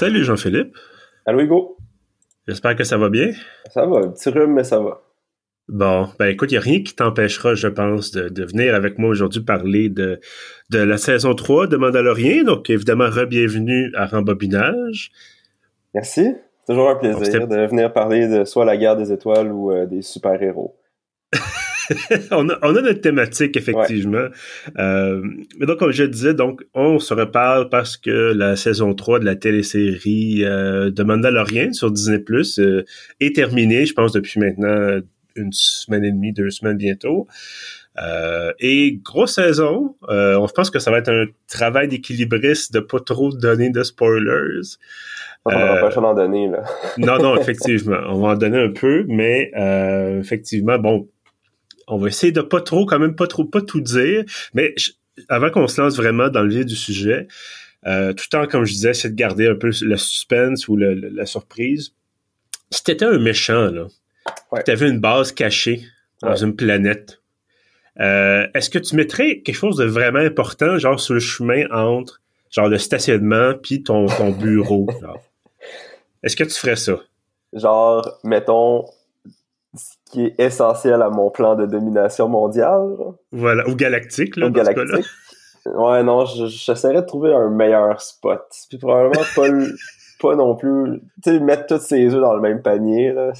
Salut Jean-Philippe. Allô Hugo? J'espère que ça va bien. Ça va, un petit rhume, mais ça va. Bon, ben écoute, il n'y a rien qui t'empêchera, je pense, de, venir avec moi aujourd'hui parler de, de la saison 3 de Mandalorian. Donc, évidemment, re-bienvenue à Rembobinage. Merci. Toujours un plaisir de venir parler de soit la guerre des étoiles ou euh, des super-héros. on, a, notre thématique, effectivement. Euh, mais donc, comme je disais, donc, on se reparle parce que la saison 3 de la télésérie euh, de Mandalorian sur Disney Plus euh, est terminée, je pense, depuis maintenant une semaine et demie, deux semaines bientôt. et grosse saison, on pense que ça va être un travail d'équilibriste de pas trop donner de spoilers. On va pas en donner, là. non, non, effectivement. On va en donner un peu, mais effectivement, bon, on va essayer de pas trop, quand même pas trop, pas tout dire, mais avant qu'on se lance vraiment dans le vif du sujet, euh, tout le temps, comme je disais, c'est de garder un peu le suspense ou la surprise. Si t'étais un méchant, là, ouais. tu avais une base cachée dans une planète, euh, est-ce que tu mettrais quelque chose de vraiment important, genre sur le chemin entre genre le stationnement puis ton, ton bureau? Est-ce que tu ferais ça? Genre, mettons, qui est essentiel à mon plan de domination mondiale. Voilà, ou galactique, là, ou galactique. Ouais, non, j'essaierais de trouver un meilleur spot. Puis probablement pas, pas non plus, tu sais, mettre tous ses œufs dans le même panier, là.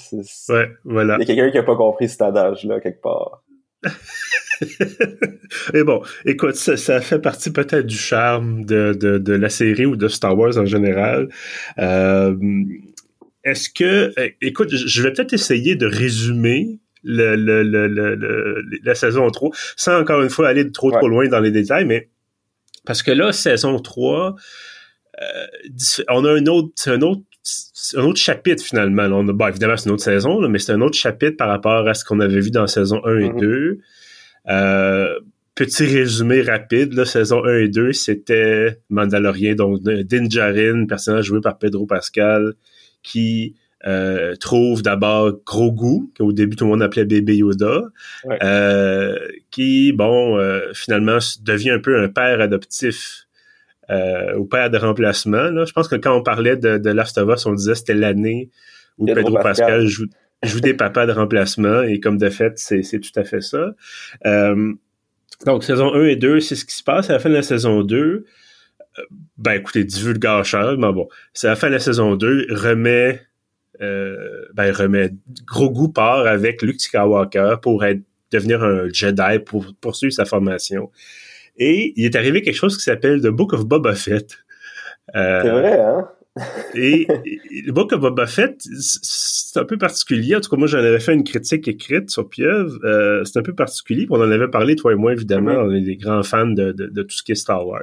ouais, voilà. Il y a quelqu'un qui a pas compris cet adage-là, quelque part. Et bon, écoute, ça, ça fait partie peut-être du charme de, de, de, la série ou de Star Wars en général. Euh, est-ce que, euh, écoute, je vais peut-être essayer de résumer le, le, le, la saison 3, sans encore une fois aller trop trop loin dans les détails, mais parce que là, saison 3, euh, on a un autre, un autre, un autre chapitre finalement. On a, bon, évidemment, c'est une autre saison, mais c'est un autre chapitre par rapport à ce qu'on avait vu dans saison 1 et 2. Mm-hmm. Euh, petit résumé rapide, là, saison 1 et 2, c'était Mandalorian, donc Din Djarin, personnage joué par Pedro Pascal, qui euh, trouve d'abord Grogu, qu'au début tout le monde appelait bébé Yoda, euh, qui, bon, euh, finalement devient un peu un père adoptif ou père de remplacement. Là. Je pense que quand on parlait de, de Last of Us, on disait que c'était l'année où Pedro, Pascal, joue, joue des papas de remplacement, et comme de fait, c'est tout à fait ça. donc, saison 1 et 2, c'est ce qui se passe à la fin de la saison 2 ben écoutez, divulgacheur, mais bon, c'est la fin de la saison 2, remet, euh, ben remet gros goût part avec Luke Skywalker pour être, devenir un Jedi, pour poursuivre sa formation. Et il est arrivé quelque chose qui s'appelle The Book of Boba Fett. Euh, c'est vrai, hein? et, le Book of Boba Fett, c'est un peu particulier. En tout cas, moi, j'en avais fait une critique écrite sur Pieuvre. Euh, c'est un peu particulier. On en avait parlé, toi et moi, évidemment. On est des grands fans de, de, de, tout ce qui est Star Wars.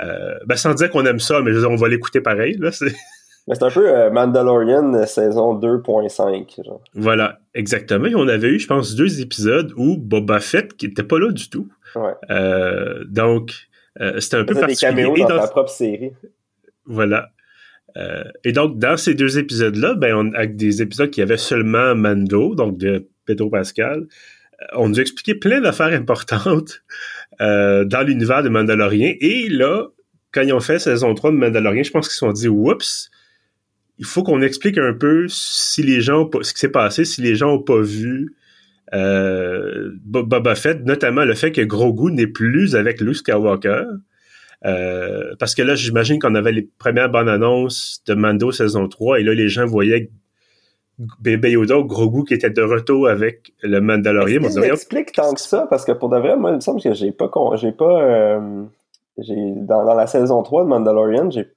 Euh, ben, sans dire qu'on aime ça, mais je veux dire, on va l'écouter pareil. Là, c'est... c'est un peu euh, Mandalorian euh, saison 2.5. Genre. Voilà, exactement. Et on avait eu, je pense, deux épisodes où Boba Fett qui était pas là du tout. Ouais. Euh, donc, euh, c'était un peu particulier. des caméos dans, dans ta propre série. Voilà. et donc, dans ces deux épisodes-là, ben, on, avec des épisodes qui avaient seulement Mando, donc de Pedro Pascal, on nous a expliqué plein d'affaires importantes euh, dans l'univers de Mandalorian. Et là, quand ils ont fait saison 3 de Mandalorian, je pense qu'ils se sont dit, oups, il faut qu'on explique un peu si les gens ce qui s'est passé, si les gens ont pas vu euh, Boba Fett, notamment le fait que Grogu n'est plus avec Luke Skywalker. Euh, parce que là, j'imagine qu'on avait les premières bonnes annonces de Mando saison 3 et là, les gens voyaient Bébé Yoda Grogu qui était de retour avec le Mandalorian. Il explique tant que ça, parce que pour de vrai, moi, il me semble que j'ai pas, j'ai pas, euh, j'ai, dans, dans, la saison 3 de Mandalorian, j'ai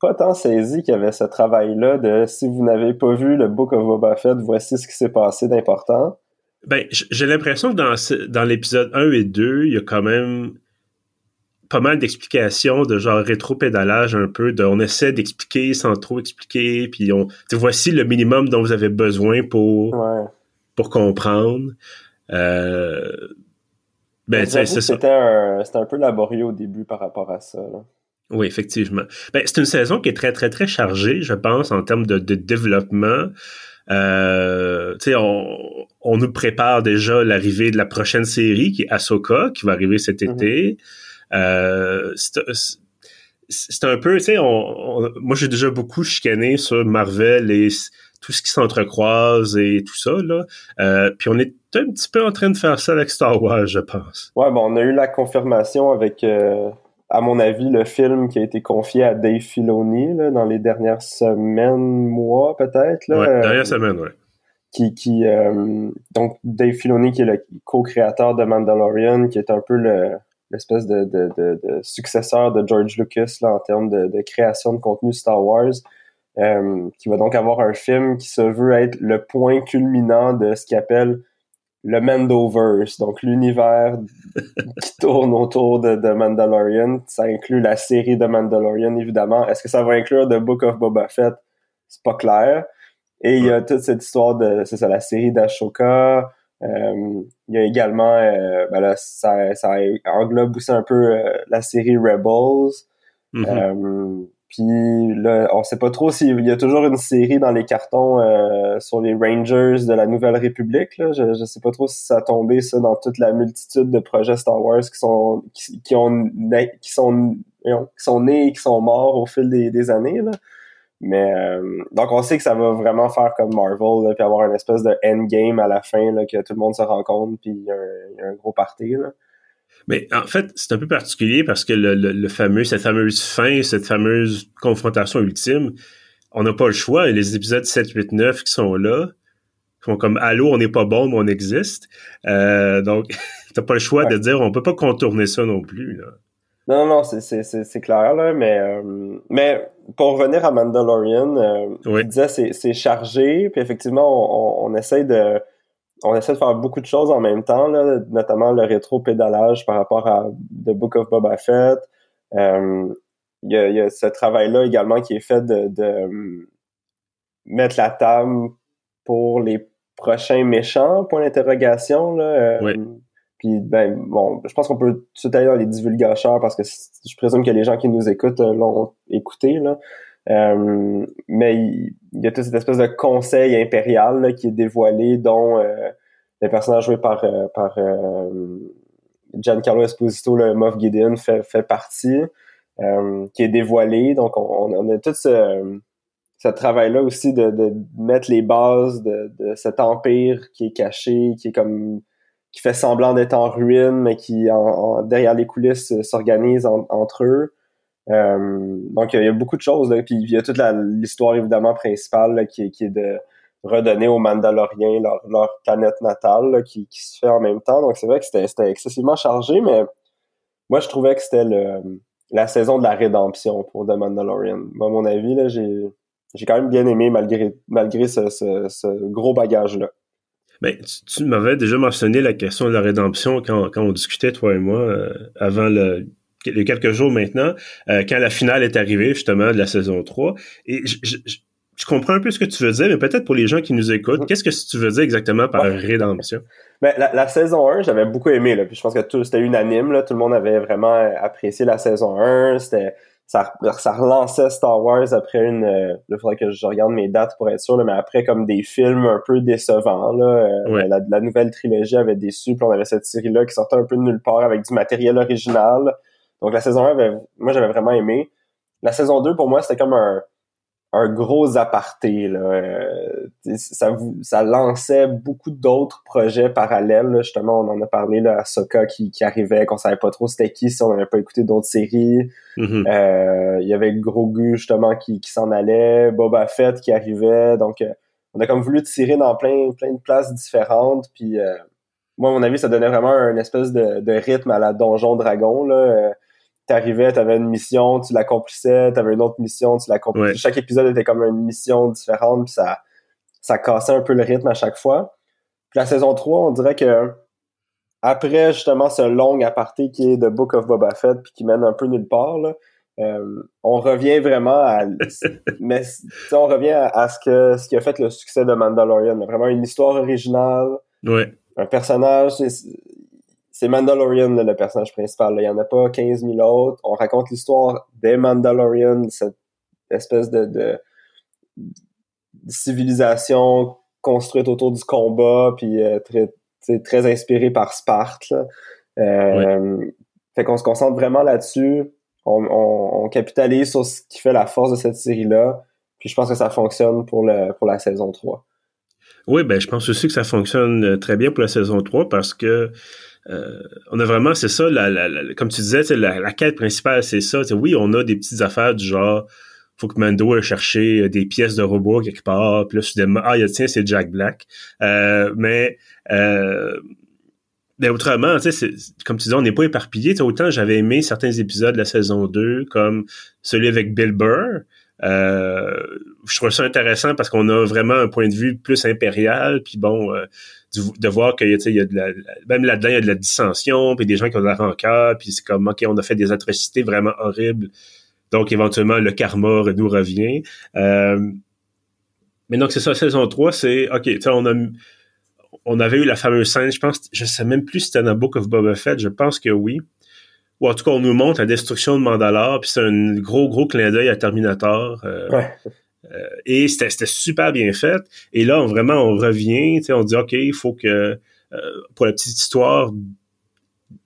pas tant saisi qu'il y avait ce travail-là de si vous n'avez pas vu le Book of Boba Fett, voici ce qui s'est passé d'important. Ben, j'ai l'impression que dans, dans l'épisode 1 et 2, il y a quand même pas mal d'explications de genre rétro-pédalage un peu, de on essaie d'expliquer sans trop expliquer, puis on voici le minimum dont vous avez besoin pour pour comprendre. Euh, ben, c'est C'était un, un, peu laborieux au début par rapport à ça. Oui, effectivement. Ben, c'est une saison qui est très, très, très chargée, je pense, en termes de, de développement. Euh, on, on nous prépare déjà l'arrivée de la prochaine série qui est Ahsoka, qui va arriver cet mm-hmm. été. Euh, c'est un peu, tu sais, moi j'ai déjà beaucoup chicané sur Marvel et tout ce qui s'entrecroise et tout ça, là. Euh, puis on est un petit peu en train de faire ça avec Star Wars, je pense. Ouais, bon, on a eu la confirmation avec, euh, à mon avis, le film qui a été confié à Dave Filoni là, dans les dernières semaines, mois peut-être. Là, ouais, dernière semaine, ouais. Qui, qui donc Dave Filoni qui est le co-créateur de Mandalorian, qui est un peu le l'espèce de, de, de, successeur de George Lucas là, en termes de, création de contenu Star Wars, euh, qui va donc avoir un film qui se veut être le point culminant de ce qu'il appelle le Mandoverse, donc l'univers qui tourne autour de, de, Mandalorian. Ça inclut la série de Mandalorian, évidemment. Est-ce que ça va inclure The Book of Boba Fett? C'est pas clair. Et il y a toute cette histoire de, c'est ça, la série d'Ashoka, il y a également, euh, ben là, ça, ça, englobe aussi un peu euh, la série Rebels. Mm-hmm. Puis là, on sait pas trop s'il y a toujours une série dans les cartons sur les Rangers de la Nouvelle République. Là. Je, je sais pas trop si ça a tombé ça dans toute la multitude de projets Star Wars qui sont qui, qui ont qui sont qui sont nés et qui sont morts au fil des, des années. Là. Mais euh, donc on sait que ça va vraiment faire comme Marvel, là, puis avoir une espèce de endgame à la fin, là, que tout le monde se rencontre, puis il y, a un gros party. Là. Mais en fait, c'est un peu particulier parce que le, le, fameux, cette fameuse fin, cette fameuse confrontation ultime, on n'a pas le choix. Les épisodes 7, 8, 9 qui sont là font comme Allô, on n'est pas bon, mais on existe. Euh, donc, t'as pas le choix de dire on peut pas contourner ça non plus. Là. Non, non, c'est clair, là, mais, euh, mais pour revenir à Mandalorian, euh, oui. disais c'est chargé, puis effectivement, on, on, essaie de on essaie de faire beaucoup de choses en même temps, là, notamment le rétro-pédalage par rapport à The Book of Boba Fett. Euh, il y, a, y, a, ce travail-là également qui est fait de, de mettre la table pour les prochains méchants, point d'interrogation. Là, oui. Puis, ben, bon, je pense qu'on peut tout dans les divulgateurs parce que je présume que les gens qui nous écoutent euh, l'ont écouté, là. Euh, mais il, y a toute cette espèce de conseil impérial qui est dévoilé, dont euh, le personnage joué par, euh, par Giancarlo Esposito, le Moff Gideon, fait, fait partie, qui est dévoilé. Donc, on, on a tout ce, ce travail-là aussi de, de mettre les bases de, de cet empire qui est caché, qui est comme qui fait semblant d'être en ruine, mais qui, en, derrière les coulisses, euh, s'organise entre eux. Euh, donc, il y, a beaucoup de choses. Là. Puis, il y a toute l'histoire, évidemment, principale qui, qui, est de redonner aux Mandaloriens leur, leur planète natale qui, qui, se fait en même temps. Donc, c'est vrai que c'était excessivement chargé, mais moi, je trouvais que c'était la saison de la rédemption pour The Mandalorian. Moi, à mon avis, là, j'ai j'ai quand même bien aimé malgré malgré ce, ce, ce gros bagage-là. Ben, tu, m'avais déjà mentionné la question de la rédemption quand, quand on discutait, toi et moi, euh, avant le, les quelques jours maintenant, euh, quand la finale est arrivée, justement, de la saison 3. Et je, je, comprends un peu ce que tu veux dire, mais peut-être pour les gens qui nous écoutent, qu'est-ce que tu veux dire exactement par rédemption? Ben, la, la, saison 1, j'avais beaucoup aimé, là, puis je pense que tout c'était unanime, là, tout le monde avait vraiment apprécié la saison 1, c'était ça, ça relançait Star Wars après une euh, il faudrait que je regarde mes dates pour être sûr mais après comme des films un peu décevants là euh, la, la, nouvelle trilogie avait déçu puis on avait cette série là qui sortait un peu de nulle part avec du matériel original. Donc la saison 1 avait, moi j'avais vraiment aimé. La saison 2 pour moi c'était comme un un gros aparté. Là. Euh, ça, ça lançait beaucoup d'autres projets parallèles. Justement, on en a parlé là, à Soka qui, qui arrivait, qu'on savait pas trop c'était qui si on n'avait pas écouté d'autres séries. Mm-hmm. Euh, il y avait Grogu justement qui, qui s'en allait, Boba Fett qui arrivait. Donc, euh, on a comme voulu tirer dans plein, plein de places différentes. Puis, moi, à mon avis, ça donnait vraiment un espèce de, de rythme à la Donjon Dragon. Là t'arrivais, t'avais une mission, tu l'accomplissais, t'avais une autre mission, tu l'accomplissais. Chaque épisode était comme une mission différente, puis ça, ça cassait un peu le rythme à chaque fois. Puis la saison 3, on dirait que après justement ce long aparté qui est The Book of Boba Fett puis qui mène un peu nulle part, là, euh, on revient vraiment à mais on revient à, ce que ce qui a fait le succès de Mandalorian. Vraiment une histoire originale. Un personnage, c'est Mandalorian, le personnage principal. Il n'y en a pas 15 000 autres. On raconte l'histoire des Mandalorians, cette espèce de, civilisation construite autour du combat, puis euh, très, très inspirée par Sparte. Euh, fait qu'on se concentre vraiment là-dessus. on, capitalise sur ce qui fait la force de cette série-là. Puis je pense que ça fonctionne pour, le, pour la saison 3. Oui, ben je pense aussi que ça fonctionne euh, très bien pour la saison 3 parce que euh, on a vraiment, c'est ça, comme tu disais, la, la quête principale, c'est ça. Oui, on a des petites affaires du genre faut que Mando aille chercher des pièces de robot quelque part, puis là, soudainement, ah, tiens, c'est Jack Black. mais mais autrement, tu sais, comme tu dis, on n'est pas éparpillé. Autant j'avais aimé certains épisodes de la saison 2, comme celui avec Bill Burr. Euh, je trouve ça intéressant parce qu'on a vraiment un point de vue plus impérial, puis bon, de voir qu'il y a de la, même là-dedans, il y a de la dissension, puis des gens qui ont de la rancœur, puis c'est comme, OK, on a fait des atrocités vraiment horribles, donc éventuellement, le karma nous revient. Euh, mais donc, c'est ça, saison 3, c'est, OK, tu sais, on a on avait eu la fameuse scène, je pense, je sais même plus si c'était dans Book of Boba Fett, je pense que oui. Ou en tout cas, on nous montre la destruction de Mandalore, puis c'est un gros, gros clin d'œil à Terminator. Euh, euh, et c'était super bien fait. Et là, on, vraiment, on revient, on dit, OK, il faut que, euh, pour la petite histoire,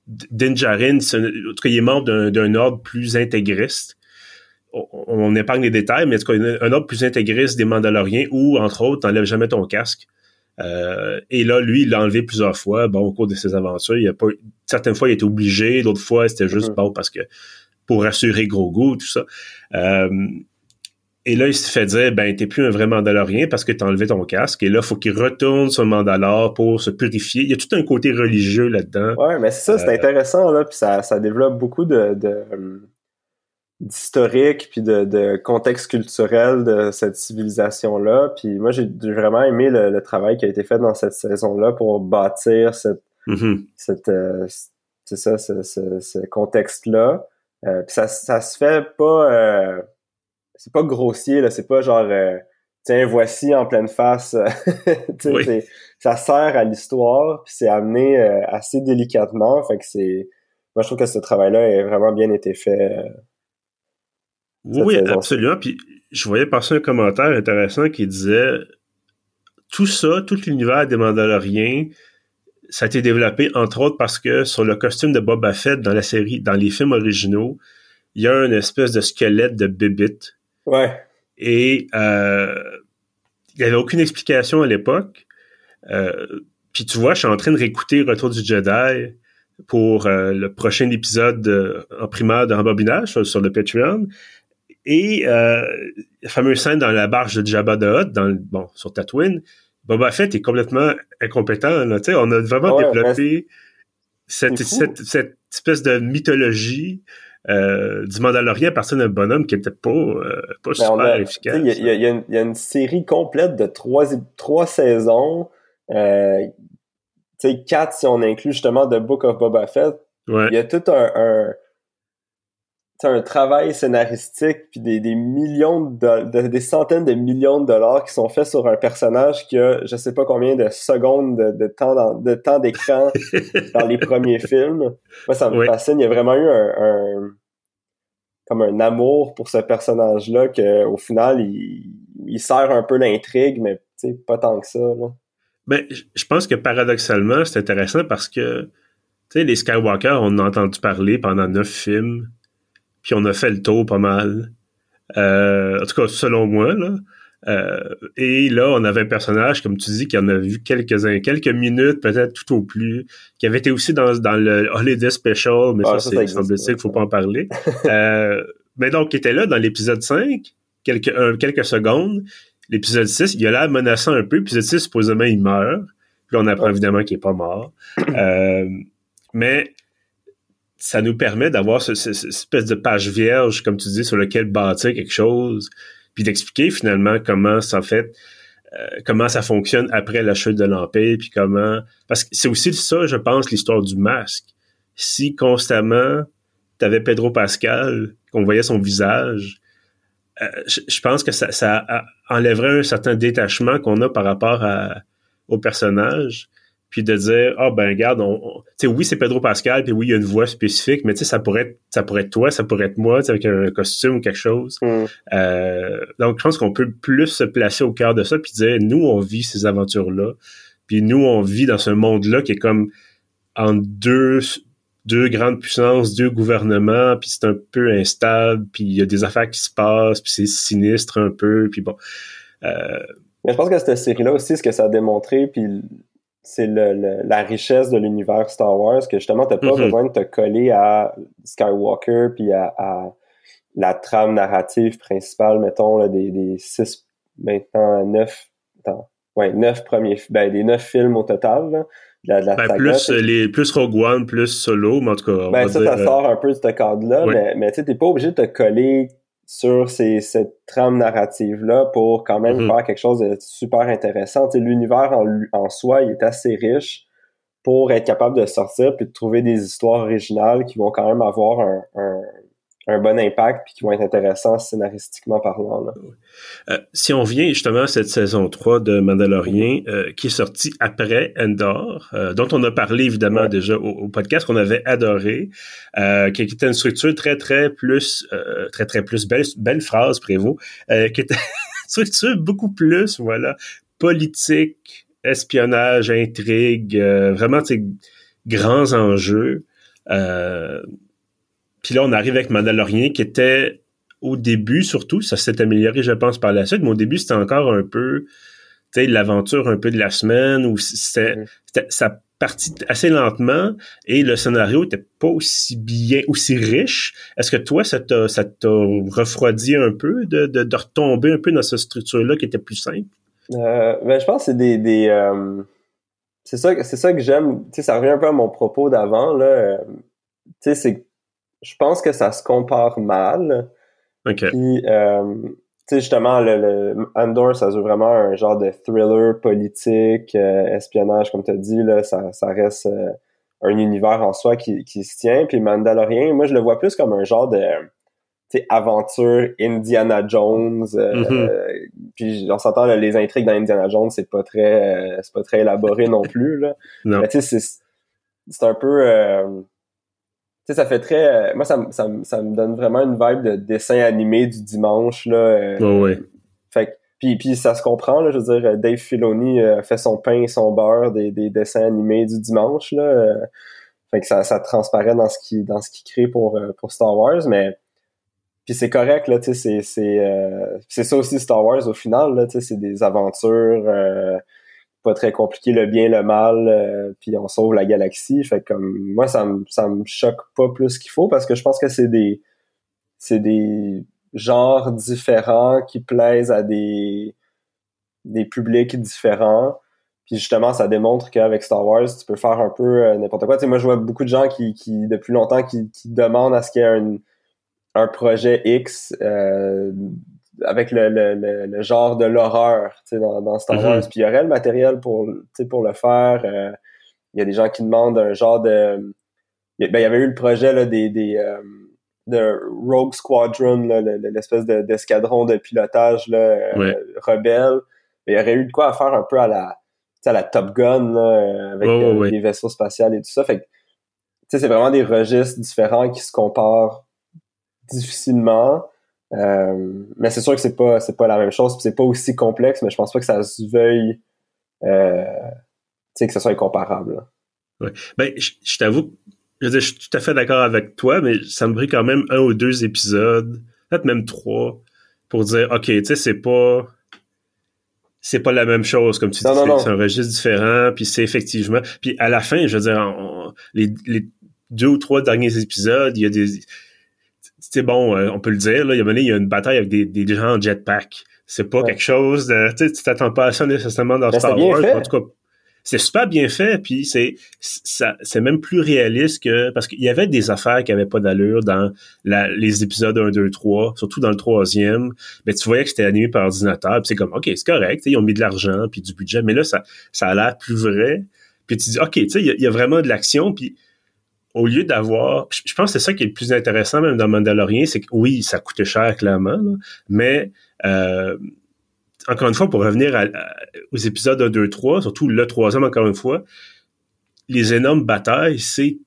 Dinjarin, en tout cas, il est membre d'un ordre plus intégriste. On, on, épargne les détails, mais en tout cas, un ordre plus intégriste des Mandaloriens où, entre autres, t'enlèves jamais ton casque. Euh, et là, lui, il l'a enlevé plusieurs fois, bon, au cours de ses aventures. Il a pas, certaines fois, il était obligé, d'autres fois, c'était juste mm-hmm. bon parce que pour rassurer Grogu, tout ça. Euh, et là, il se fait dire, ben, t'es plus un vrai Mandalorien parce que t'as enlevé ton casque. Et là, il faut qu'il retourne sur Mandalore pour se purifier. Il y a tout un côté religieux là-dedans. Ouais, mais c'est ça, c'est euh, intéressant, là, puis ça, ça développe beaucoup de, de d'historique puis de, contexte culturel de cette civilisation-là. Puis moi, j'ai vraiment aimé le, travail qui a été fait dans cette saison-là pour bâtir cette, mm-hmm. cette euh, c'est ça, ce, contexte-là. Euh, puis ça, ça se fait pas euh, c'est pas grossier, là, c'est pas genre tiens, voici en pleine face. Ça sert à l'histoire, puis c'est amené assez délicatement. Fait que c'est. Moi, je trouve que ce travail-là a vraiment bien été fait oui, absolument. Puis je voyais passer un commentaire intéressant qui disait tout ça, tout l'univers des Mandaloriens, ça a été développé entre autres parce que sur le costume de Boba Fett dans la série, dans les films originaux, il y a une espèce de squelette de Bibit. Ouais. Et euh, il n'y avait aucune explication à l'époque. Euh, puis tu vois, je suis en train de réécouter Retour du Jedi pour euh, le prochain épisode en primaire de rembobinage sur le Patreon. Et la fameuse scène dans la barge de Jabba the Hutt, dans, bon, sur Tatooine, Boba Fett est complètement incompétent. Là, on a vraiment développé cette, cette, cette, espèce de mythologie euh, du Mandalorian à partir d'un bonhomme qui n'était pas, euh, pas ben, super efficace. Il y, y, y, a une série complète de trois, trois saisons. Euh, quatre si on inclut justement The Book of Boba Fett. Il y a tout un, un un travail scénaristique puis des, des millions de, des centaines de millions de dollars qui sont faits sur un personnage qui a je sais pas combien de secondes de, temps de temps d'écran dans les premiers films. Moi ça me fascine, il y a vraiment eu un, comme un amour pour ce personnage là que au final il, il sert un peu l'intrigue mais pas tant que ça là. Ben, je pense que paradoxalement, c'est intéressant parce que tu sais les Skywalker, on a entendu parler pendant neuf films puis on a fait le tour pas mal. Euh, en tout cas, selon moi, là. Euh, et là, on avait un personnage, comme tu dis, qui en a vu quelques-uns, quelques minutes, peut-être tout au plus, qui avait été aussi dans, dans le Holiday Special, mais ça, c'est semble qu'il faut pas en parler. euh, mais donc, qui était là dans l'épisode 5, quelques, quelques secondes. L'épisode 6, il a l'air menaçant un peu. L'épisode 6, supposément, il meurt. Puis on apprend évidemment qu'il est pas mort. Euh, mais ça nous permet d'avoir cette espèce de page vierge, comme tu dis, sur lequel bâtir quelque chose, puis d'expliquer finalement comment ça fait, euh, comment ça fonctionne après la chute de l'Empire, puis comment... Parce que c'est aussi ça, je pense, l'histoire du masque. Si constamment, tu avais Pedro Pascal, qu'on voyait son visage, euh, je, pense que ça, ça enlèverait un certain détachement qu'on a par rapport à, au personnage puis de dire ah ben regarde on, sais oui c'est Pedro Pascal puis oui il y a une voix spécifique mais tu sais ça pourrait être ça pourrait être toi ça pourrait être moi avec un costume ou quelque chose mm. euh, donc je pense qu'on peut plus se placer au cœur de ça puis dire nous on vit ces aventures là puis nous on vit dans ce monde là qui est comme en deux deux grandes puissances, deux gouvernements, puis c'est un peu instable, puis il y a des affaires qui se passent, puis c'est sinistre un peu, puis bon. Euh, Mais je pense que cette série-là aussi, ce que ça a démontré, puis c'est le, la richesse de l'univers Star Wars, que justement, t'as pas mm-hmm. besoin de te coller à Skywalker, puis à, la trame narrative principale, mettons, des, des six, maintenant neuf, attends, ouais, neuf premiers, ben, des neuf films au total, ben, plus, les, plus Rogue One, plus Solo, mais en tout cas. Ben, ça, ça euh, sort un peu de ce cadre-là, mais, mais tu sais, t'es pas obligé de te coller sur ces, cette trame narrative-là pour quand même mm-hmm. faire quelque chose de super intéressant. L'univers en, en soi, il est assez riche pour être capable de sortir puis de trouver des histoires originales qui vont quand même avoir un, un un bon impact puis qui vont être intéressants scénaristiquement parlant. Euh, si on vient justement à cette saison 3 de Mandalorian euh, qui est sortie après Endor, euh, dont on a parlé évidemment déjà au, podcast qu'on avait adoré, qui, était une structure très très plus très très plus belle belle phrase Prévost, qui était une structure beaucoup plus voilà politique, espionnage, intrigue, vraiment grands enjeux. Euh, puis là, on arrive avec Mandalorian qui était au début, surtout, ça s'est amélioré, je pense, par la suite, mais au début, c'était encore un peu, tu sais, l'aventure un peu de la semaine où c'était, ça partit assez lentement et le scénario était pas aussi bien, aussi riche. Est-ce que toi, ça t'a, ça t'a refroidi un peu de, de, retomber un peu dans cette structure-là qui était plus simple? Euh, ben, je pense que c'est des, des euh, c'est ça, c'est ça que j'aime. Tu sais, ça revient un peu à mon propos d'avant là. Euh, tu sais, c'est je pense que ça se compare mal. OK. Puis, euh, tu sais, justement, le, le, Andor, ça joue vraiment un genre de thriller politique, euh, espionnage, comme tu as dit, là, ça, ça reste euh, un univers en soi qui, qui se tient. Puis Mandalorian, moi, je le vois plus comme un genre de aventure Indiana Jones. Mm-hmm. puis on s'entend, les intrigues dans Indiana Jones, c'est pas très c'est pas très élaboré non plus. Là. Non. Mais tu sais, c'est un peu tu sais, ça fait très. Euh, moi, ça, ça, ça, me donne vraiment une vibe de dessin animé du dimanche. Là, euh, ouais. Fait puis, puis ça se comprend, là, je veux dire, Dave Filoni euh, fait son pain et son beurre des, des dessins animés du dimanche. Là, fait que ça, ça transparaît dans ce qui dans ce qu'il crée pour, pour Star Wars, mais puis c'est correct, là, tu sais, c'est, c'est, c'est ça aussi Star Wars au final, là, tu sais, c'est des aventures pas très compliqué, le bien, le mal, euh, puis on sauve la galaxie. Fait comme moi, ça me ça me choque pas plus qu'il faut parce que je pense que c'est des c'est des genres différents qui plaisent à des des publics différents. Puis justement, ça démontre qu'avec Star Wars, tu peux faire un peu euh, n'importe quoi. Tu sais, moi, je vois beaucoup de gens qui, qui depuis longtemps, qui, qui demandent à ce qu'il y ait un, un projet X euh, avec le, le, le, genre de l'horreur dans, dans Star. Wars. Puis il y aurait le matériel pour, pour le faire. Euh, il y a des gens qui demandent un genre de... Ben, il y avait eu le projet là, des, des euh, de Rogue Squadron, l'espèce d'escadron de, pilotage là, euh, rebelle. il y aurait eu de quoi à faire un peu à la, à la Top Gun là, avec des vaisseaux spatials et tout ça. Fait c'est vraiment des registres différents qui se comparent difficilement. Euh, mais c'est sûr que c'est pas c'est pas la même chose, c'est pas aussi complexe, mais je pense pas que ça se veuille euh, que ce soit comparable. Ouais. Ben, je, t'avoue, je, suis tout à fait d'accord avec toi, mais ça me brille quand même un ou deux épisodes, peut-être même trois, pour dire ok, tu sais, c'est pas c'est pas la même chose, comme tu dis, c'est un registre différent, puis c'est effectivement. Puis à la fin, je veux dire, les, les deux ou trois derniers épisodes, il y a des c'est bon, euh, on peut le dire, là, il y a, il y a une bataille avec des, des gens en jetpack. C'est pas quelque chose de, tu t'attends pas à ça nécessairement dans ben, Star Wars. En tout cas, c'est super bien fait, puis c'est ça, c'est même plus réaliste que parce qu'il y avait des affaires qui avaient pas d'allure dans la, les épisodes 1, 2, 3, surtout dans le troisième. Mais tu voyais que c'était animé par ordinateur, puis c'est comme ok, c'est correct, ils ont mis de l'argent puis du budget, mais là ça, ça a l'air plus vrai. Puis tu dis ok, tu sais, il y, a vraiment de l'action, puis au lieu d'avoir, je pense que c'est ça qui est le plus intéressant même dans Mandalorian, c'est que oui, ça coûtait cher clairement, mais euh, encore une fois, pour revenir aux épisodes 1, 2, 3, surtout le troisième encore une fois, les énormes batailles, c'est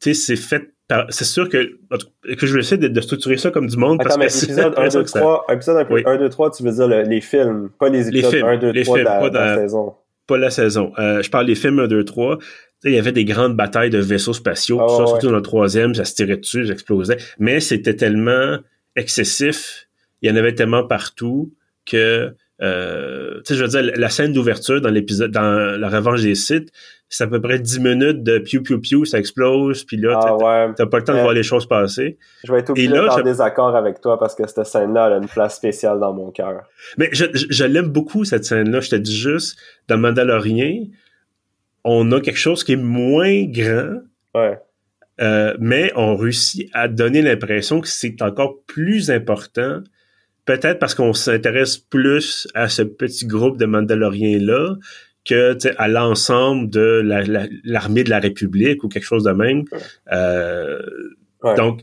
c'est fait c'est sûr que, que je vais essayer de, structurer ça comme du monde. Attends, parce mais épisode 1, 2, 3, épisode 1, 2, 3, tu veux dire les films, pas les épisodes 1, 2, 3 de la, saison. Pas la saison. Euh, je parle des films 1, 2, 3. Il y avait des grandes batailles de vaisseaux spatiaux. Ah, ça, surtout dans le troisième, ça se tirait dessus, j'explosais. Mais c'était tellement excessif, il y en avait tellement partout que euh, tu sais, je veux dire, la scène d'ouverture dans l'épisode, dans La Revanche des Sites, c'est à peu près 10 minutes de piou piou piou, ça explose, puis là, ah, t'as pas le temps de voir les choses passer. Je vais être obligé d'être en désaccord avec toi parce que cette scène-là, elle a une place spéciale dans mon cœur. Mais je, je, l'aime beaucoup, cette scène-là. Je te dis juste, dans Mandalorian, on a quelque chose qui est moins grand. Ouais. Euh, mais on réussit à donner l'impression que c'est encore plus important peut-être parce qu'on s'intéresse plus à ce petit groupe de Mandaloriens-là que à l'ensemble de l'armée de la République ou quelque chose de même. Euh, donc,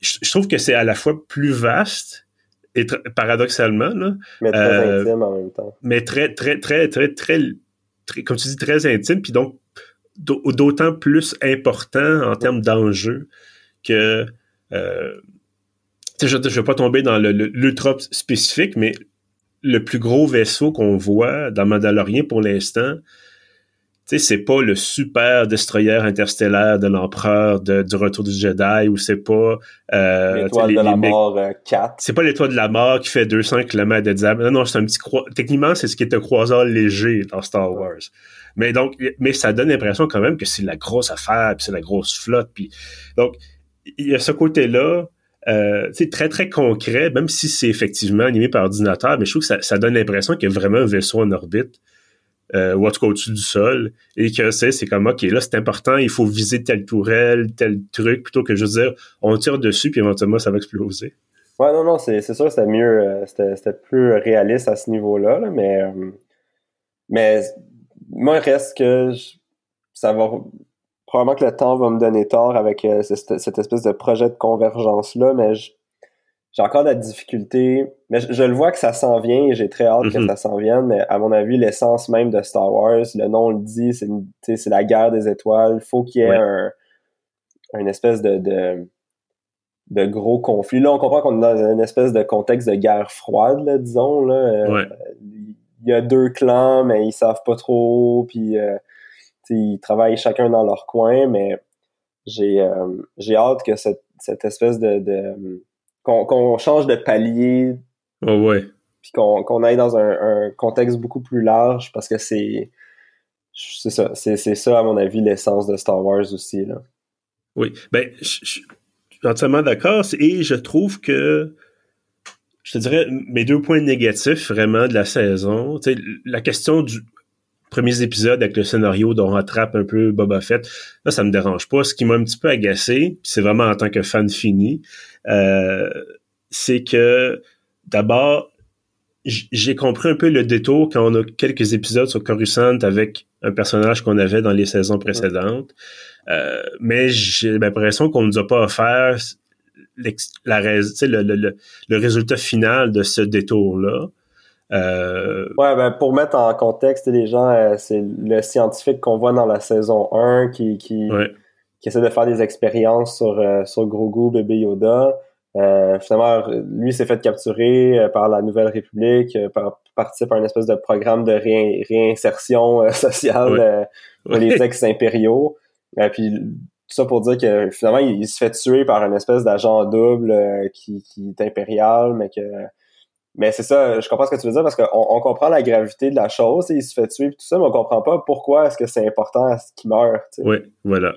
je, trouve que c'est à la fois plus vaste et paradoxalement, là, mais très euh, intime en même temps. Mais très, très, très, très, très, très comme tu dis, très intime, puis donc d'autant plus important en termes d'enjeux que euh, je ne vais pas tomber dans l'ultra spécifique, mais le plus gros vaisseau qu'on voit dans Mandalorian pour l'instant, c'est pas le super destroyer interstellaire de l'empereur du retour du Jedi ou c'est pas euh, l'étoile de la mort 4. Euh, c'est pas l'étoile de la mort qui fait 200 km de diamètre. Non, non, c'est un petit techniquement c'est ce qui est un croiseur léger dans Star Wars. Mais donc mais ça donne l'impression quand même que c'est la grosse affaire, puis c'est la grosse flotte puis donc il y a ce côté-là euh, très, très concret, même si c'est effectivement animé par ordinateur, mais je trouve que ça, donne l'impression qu'il y a vraiment un vaisseau en orbite, euh, ou en tout cas au-dessus du sol, et que c'est, c'est comme, OK, là, c'est important, il faut viser telle tourelle, tel truc, plutôt que juste dire, on tire dessus, puis éventuellement, ça va exploser. Ouais, non, non, c'est, c'est sûr, c'était mieux, euh, c'était, c'était plus réaliste à ce niveau-là, mais, mais moi, reste que ça va probablement que le temps va me donner tort avec euh, cette, espèce de projet de convergence-là, mais j'ai encore de la difficulté. Mais je, le vois que ça s'en vient et j'ai très hâte que mm-hmm. ça s'en vienne, mais à mon avis, l'essence même de Star Wars, le nom le dit, c'est la guerre des étoiles. Faut qu'il y ait un, une espèce de, de, gros conflit. Là, on comprend qu'on est dans une espèce de contexte de guerre froide, là, disons. Là. Euh, il y a deux clans, mais ils savent pas trop, puis... Euh, ils travaillent chacun dans leur coin, mais j'ai euh, j'ai hâte que cette, cette espèce de, de qu'on change de palier. Oh ouais. Puis qu'on aille dans un, contexte beaucoup plus large parce que c'est c'est ça, c'est ça à mon avis l'essence de Star Wars aussi là. Oui, ben je, suis entièrement d'accord et je trouve que je te dirais mes deux points négatifs vraiment de la saison, la question du premiers épisodes avec le scénario dont rattrape un peu Boba Fett, là, ça me dérange pas. Ce qui m'a un petit peu agacé, c'est vraiment en tant que fan fini, euh, c'est que d'abord, j'ai compris un peu le détour quand on a quelques épisodes sur Coruscant avec un personnage qu'on avait dans les saisons précédentes. Euh, mais j'ai l'impression qu'on nous a pas offert la, le, le, le, résultat final de ce détour-là. Euh... Ouais, ben pour mettre en contexte les gens, euh, c'est le scientifique qu'on voit dans la saison 1 qui, qui, qui essaie de faire des expériences sur, euh, sur Grogu, bébé Yoda. Euh, finalement, lui s'est fait capturer euh, par la Nouvelle République, par, participe à un espèce de programme de réinsertion sociale pour les ex-impériaux. puis tout ça pour dire que finalement, il, il, se fait tuer par une espèce d'agent double qui, qui est impérial, mais que mais c'est ça, je comprends ce que tu veux dire parce qu'on on comprend la gravité de la chose, il se fait tuer et tout ça, mais on comprend pas pourquoi est-ce que c'est important qu'il meure. Oui, voilà.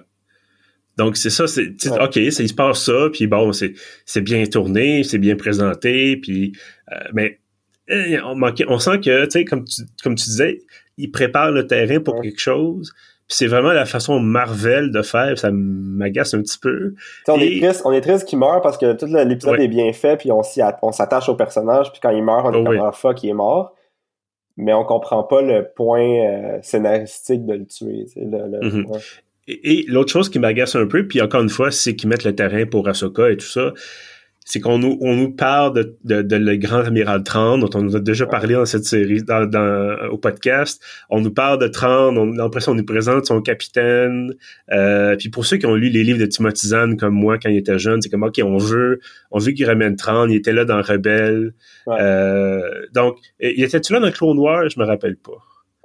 Donc c'est ça, c'est ok, il se passe ça, puis bon, c'est bien tourné, c'est bien présenté, puis euh, mais eh, on, on sent que tu sais comme tu comme tu disais, il prépare le terrain pour quelque chose, c'est vraiment la façon Marvel de faire, ça m'agace un petit peu. on, est triste, on est triste qu'il meurt parce que tout l'épisode est bien fait, puis on, s'attache au personnage, puis quand il meurt, on est oh comme un ah, fuck, il est mort. Mais on comprend pas le point euh, scénaristique de le tuer. Mm-hmm. Et, l'autre chose qui m'agace un peu, puis encore une fois, c'est qu'ils mettent le terrain pour Ahsoka et tout ça c'est qu'on nous, on nous parle de, de, de, le grand amiral Tran, dont on nous a déjà parlé dans cette série, dans, dans au podcast. On nous parle de Tran, on a l'impression qu'on nous présente son capitaine. Euh, puis pour ceux qui ont lu les livres de Timothy Zahn, comme moi quand il était jeune, c'est comme ok, on veut, on veut qu'il ramène Tran. Il était là dans Rebelle. Euh, donc, il était-tu là dans Clone Noir? Je me rappelle pas.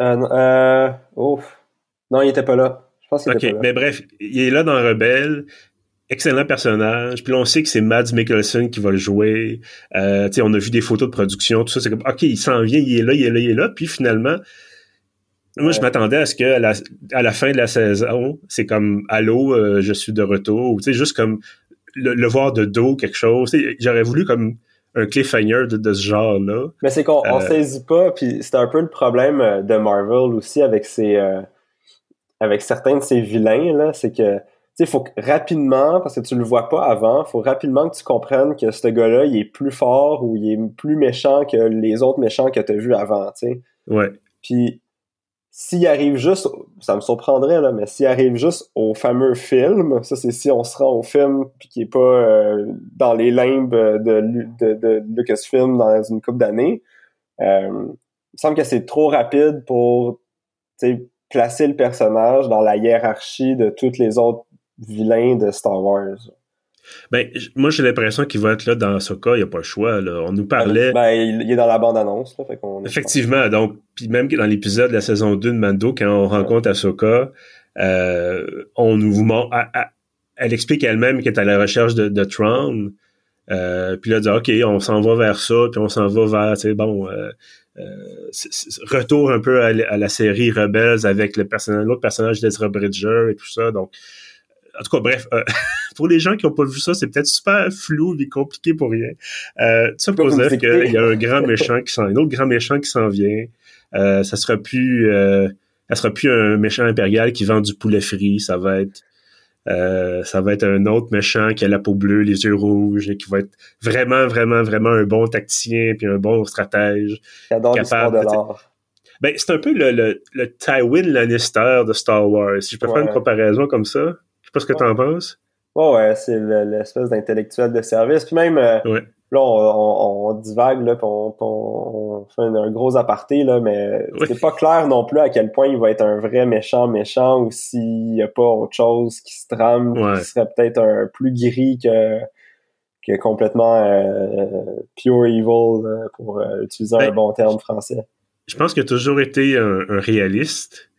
Euh, euh, ouf. Non, il était pas là. Je pense qu'il était pas là. Mais bref, il est là dans Rebelle. Excellent personnage. Puis là, on sait que c'est Mads Mikkelsen qui va le jouer. Euh, on a vu des photos de production, tout ça. C'est comme, OK, il s'en vient, il est là, il est là, il est là. Puis finalement, moi, je m'attendais à ce que à la, à la, fin de la saison, c'est comme Allô, euh, je suis de retour. Tu sais, juste comme le, voir de dos, quelque chose. J'aurais voulu comme un cliffhanger de, de ce genre-là. Mais c'est qu'on euh, saisit pas, puis c'est un peu le problème euh, de Marvel aussi avec ses avec certains de ses vilains, là, c'est que sais, faut que rapidement, parce que tu le vois pas avant, faut rapidement que tu comprennes que ce gars-là, il est plus fort ou il est plus méchant que les autres méchants que tu as vus avant, tu sais. Ouais. Puis s'il arrive juste, ça me surprendrait, là, mais s'il arrive juste au fameux film, ça c'est si on se rend au film puis qui est pas euh, dans les limbes de, de, de Lucasfilm dans une couple d'années, euh, il me semble que c'est trop rapide pour placer le personnage dans la hiérarchie de tous les autres vilains de Star Wars. Ben, moi, j'ai l'impression qu'il va être là dans cas, il n'y a pas le choix. Là. On nous parlait. Ben, il, est dans la bande-annonce. Effectivement. Donc, puis même dans l'épisode de la saison 2 de Mando, quand on rencontre Ahsoka, euh, on nous montre. Elle, explique elle-même qu'elle est à la recherche de, de Tron. Euh, puis là, dit OK, on s'en va vers ça, puis on s'en va vers, tu sais, bon, euh, euh retour un peu à, la série Rebels avec le personnage, l'autre personnage d'Ezra Bridger et tout ça. Donc, en tout cas, bref, euh, pour les gens qui n'ont pas vu ça, c'est peut-être super flou et compliqué pour rien. Euh, dire qu'il y a un grand méchant qui s'en, un autre grand méchant qui s'en vient. Euh, ça sera plus, euh, ça sera plus un méchant impérial qui vend du poulet frit. Ça va être, euh, ça va être un autre méchant qui a la peau bleue, les yeux rouges, et qui va être vraiment, vraiment, vraiment un bon tacticien puis un bon stratège. Capable, de l'art. Ben, c'est un peu le, le, le Tywin Lannister de Star Wars. Si je peux faire une comparaison comme ça pas ce que tu en penses? ouais, c'est l'espèce d'intellectuel de service. Puis même, euh, là, on, divague, là, on, fait un, gros aparté, là, mais c'est pas clair non plus à quel point il va être un vrai méchant méchant ou s'il y a pas autre chose qui se trame, qui serait peut-être un plus gris que que complètement euh, pure evil, pour euh, utiliser un ben, bon terme français. Je pense qu'il a toujours été un réaliste.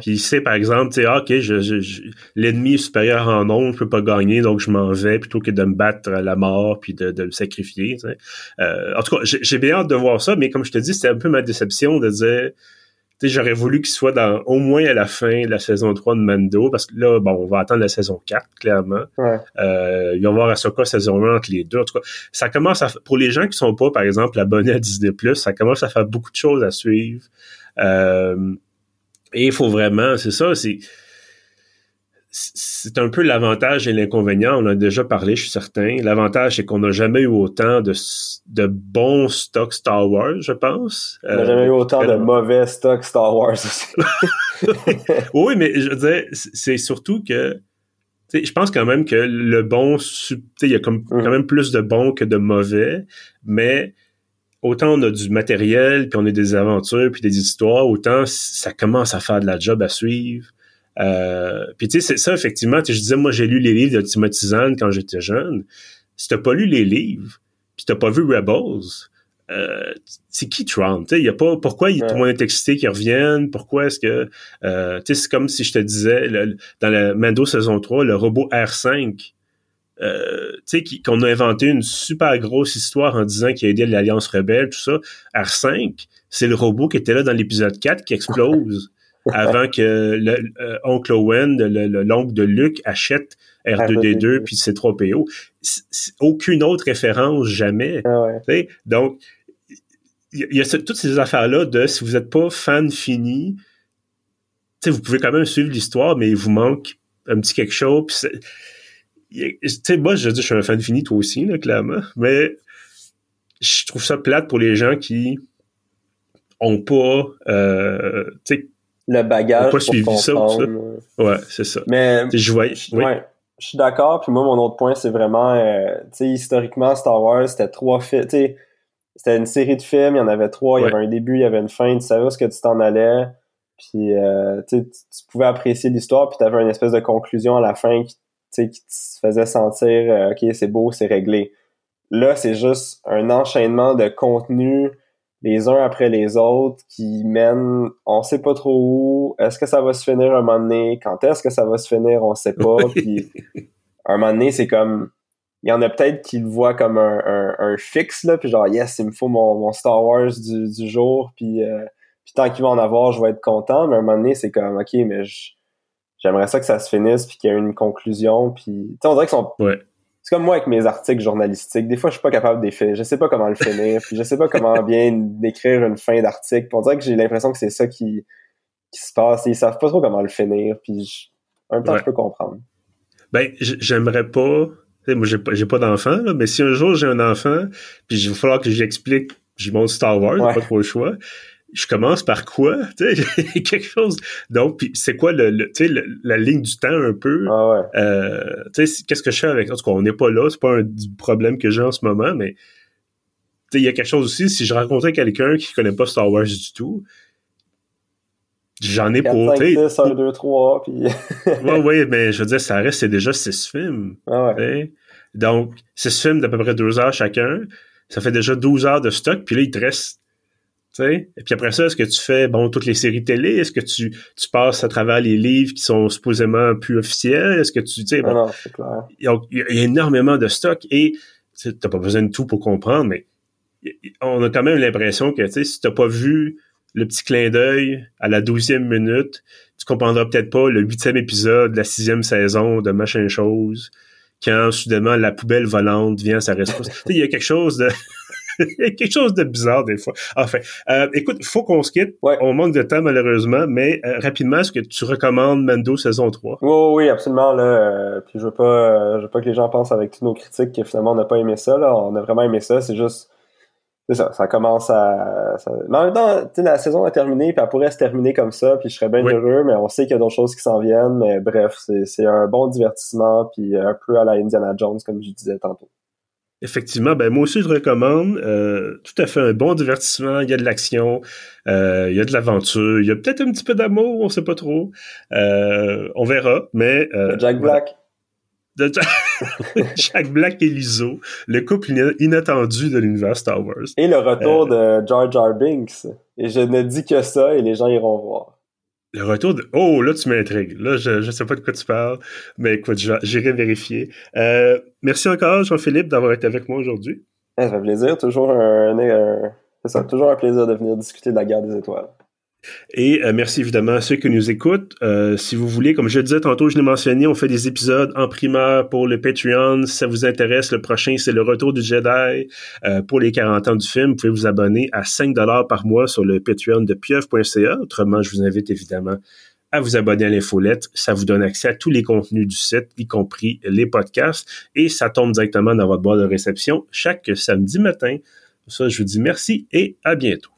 Puis il sait, par exemple, tu sais, ah, OK, je, je, l'ennemi est supérieur en nombre, je peux pas gagner, donc je m'en vais plutôt que de me battre à la mort puis de, de le sacrifier. Euh, en tout cas, j'ai bien hâte de voir ça, mais comme je te dis, c'était un peu ma déception de dire j'aurais voulu qu'il soit dans au moins à la fin de la saison 3 de Mando, parce que là, bon, on va attendre la saison 4, clairement. Ouais. Euh, il va y avoir Ahsoka saison 1 entre les deux. En tout cas, ça commence à pour les gens qui sont pas, par exemple, abonnés à Disney+, ça commence à faire beaucoup de choses à suivre. Euh, et il faut vraiment, c'est ça, c'est c'est un peu l'avantage et l'inconvénient. On a déjà parlé, je suis certain. L'avantage, c'est qu'on n'a jamais eu autant de, de bons stocks Star Wars, je pense. On n'a jamais eu autant de mauvais stocks Star Wars aussi. oui, mais je veux dire, c'est surtout que je pense quand même que le bon, il y a comme, quand même plus de bons que de mauvais, mais autant on a du matériel, puis on a des aventures, puis des histoires, autant ça commence à faire de la job à suivre. Euh, puis tu sais, c'est ça, effectivement, je disais, moi, j'ai lu les livres de Timothy Zahn quand j'étais jeune. Si t'as pas lu les livres, puis t'as pas vu Rebels, euh, c'est qui? Il y a pas pourquoi il, tout le monde est excité qu'ils reviennent, pourquoi est-ce que euh, c'est comme si je te disais dans la Mando saison 3, le robot R5 euh, tu sais, qu'on a inventé une super grosse histoire en disant qu'il a aidé l'Alliance rebelle, tout ça. R5, c'est le robot qui était là dans l'épisode 4 qui explose avant que l'oncle euh, Owen, l'oncle de Luke, achète R2D2 puis C3PO. aucune autre référence jamais. Ah Donc, il y, a toutes ces affaires-là de si vous n'êtes pas fan fini, vous pouvez quand même suivre l'histoire, mais il vous manque un petit quelque chose tu sais, moi, je dis, je suis un fan fini, toi aussi, là, clairement, mais je trouve ça plate pour les gens qui ont pas, euh, tu sais, le bagage pas suivi ça, ça. Ouais, c'est ça. Mais je ouais, je suis d'accord. Puis moi, mon autre point, c'est vraiment, euh, tu sais, historiquement, Star Wars, c'était trois films. Tu sais, c'était une série de films. Il y en avait trois. Il y avait un début, il y avait une fin. Tu savais où ce que tu t'en allais. Puis, euh, tu, tu pouvais apprécier l'histoire. Puis, tu avais une espèce de conclusion à la fin qui qui te faisait sentir euh, OK, c'est beau, c'est réglé. Là, c'est juste un enchaînement de contenu les uns après les autres qui mènent on sait pas trop où est-ce que ça va se finir un moment donné quand est-ce que ça va se finir on sait pas puis un moment donné c'est comme il y en a peut-être qui le voient comme un, un, un, fixe là puis genre yes il me faut mon, mon Star Wars du, du jour puis euh, puis tant qu'il va en avoir je vais être content mais un moment donné c'est comme ok mais j'aimerais ça que ça se finisse puis qu'il y ait une conclusion puis on dirait sont ouais c'est comme moi avec mes articles journalistiques. Des fois, je suis pas capable de. Je sais pas comment le finir. puis je sais pas comment bien décrire une fin d'article. On dirait que j'ai l'impression que c'est ça qui, qui se passe. ils savent pas trop comment le finir. Puis en même temps, je peux comprendre. Ben, j'aimerais pas. Moi, j'ai pas, j'ai pas d'enfant, mais si un jour j'ai un enfant, puis il va falloir que j'explique, j'ai mon Star Wars, pas trop le choix je commence par quoi? Quelque chose. Donc puis c'est quoi le, la ligne du temps un peu? Ah ouais. euh, qu'est-ce que je fais avec en tout cas on n'est pas là c'est pas un problème que j'ai en ce moment mais il y a quelque chose aussi si je rencontrais quelqu'un qui connaît pas Star Wars du tout j'en ai pour tu 1 2 3 puis ouais ouais mais je veux dire ça reste c'est déjà six films ah ouais. donc six films d'à peu près deux heures chacun ça fait déjà 12 heures de stock puis là il te reste et puis après ça, est-ce que tu fais bon toutes les séries télé? Est-ce que tu, tu passes à travers les livres qui sont supposément plus officiels? Est-ce que tu sais bon. Il, y a, énormément de stock et tu n'as pas besoin de tout pour comprendre, mais on a quand même l'impression que tu sais, si t'as pas vu le petit clin d'œil à la douzième minute, tu comprendras peut-être pas le huitième épisode de la sixième saison de machin chose quand soudainement la poubelle volante vient à sa réponse. il y a quelque chose de quelque chose de bizarre des fois. Enfin, euh, écoute, faut qu'on se quitte. On manque de temps malheureusement, mais euh, rapidement, est-ce que tu recommandes Mando saison 3? Oui, oui, absolument. Là, euh, puis je veux pas, euh, je veux pas que les gens pensent avec toutes nos critiques que finalement on n'a pas aimé ça. Là. On a vraiment aimé ça. C'est juste, c'est ça, ça commence à. Ça... Mais en même temps, la saison est terminée, puis elle pourrait se terminer comme ça, puis je serais bien heureux, mais on sait qu'il y a d'autres choses qui s'en viennent. Mais bref, c'est un bon divertissement, puis un peu à la Indiana Jones, comme je disais tantôt. Effectivement, ben moi aussi je recommande. Euh, tout à fait un bon divertissement. Il y a de l'action, euh, il y a de l'aventure, il y a peut-être un petit peu d'amour, on sait pas trop. Euh, on verra, mais Jack Black. De Jack Black et Lizzo, le couple inattendu de l'univers Star Wars. Et le retour de Jar Jar Binks. Et je ne dis que ça et les gens iront voir. Le retour de... Oh, là, tu m'intrigues. Là, je ne sais pas de quoi tu parles, mais écoute, j'irai vérifier. Euh, merci encore, Jean-Philippe, d'avoir été avec moi aujourd'hui. ça fait plaisir. Toujours un, ça, toujours un plaisir de venir discuter de la guerre des étoiles. Et euh, merci évidemment à ceux qui nous écoutent. Euh, si vous voulez, comme je le disais tantôt, je l'ai mentionné, on fait des épisodes en primeur pour le Patreon. Si ça vous intéresse, le prochain, c'est le retour du Jedi euh, pour les 40 ans du film. Vous pouvez vous abonner à 5 dollars par mois sur le Patreon de pieuvre.ca. Autrement, je vous invite évidemment à vous abonner à l'infolette. Ça vous donne accès à tous les contenus du site, y compris les podcasts. Et ça tombe directement dans votre boîte de réception chaque samedi matin. Ça, je vous dis merci et à bientôt.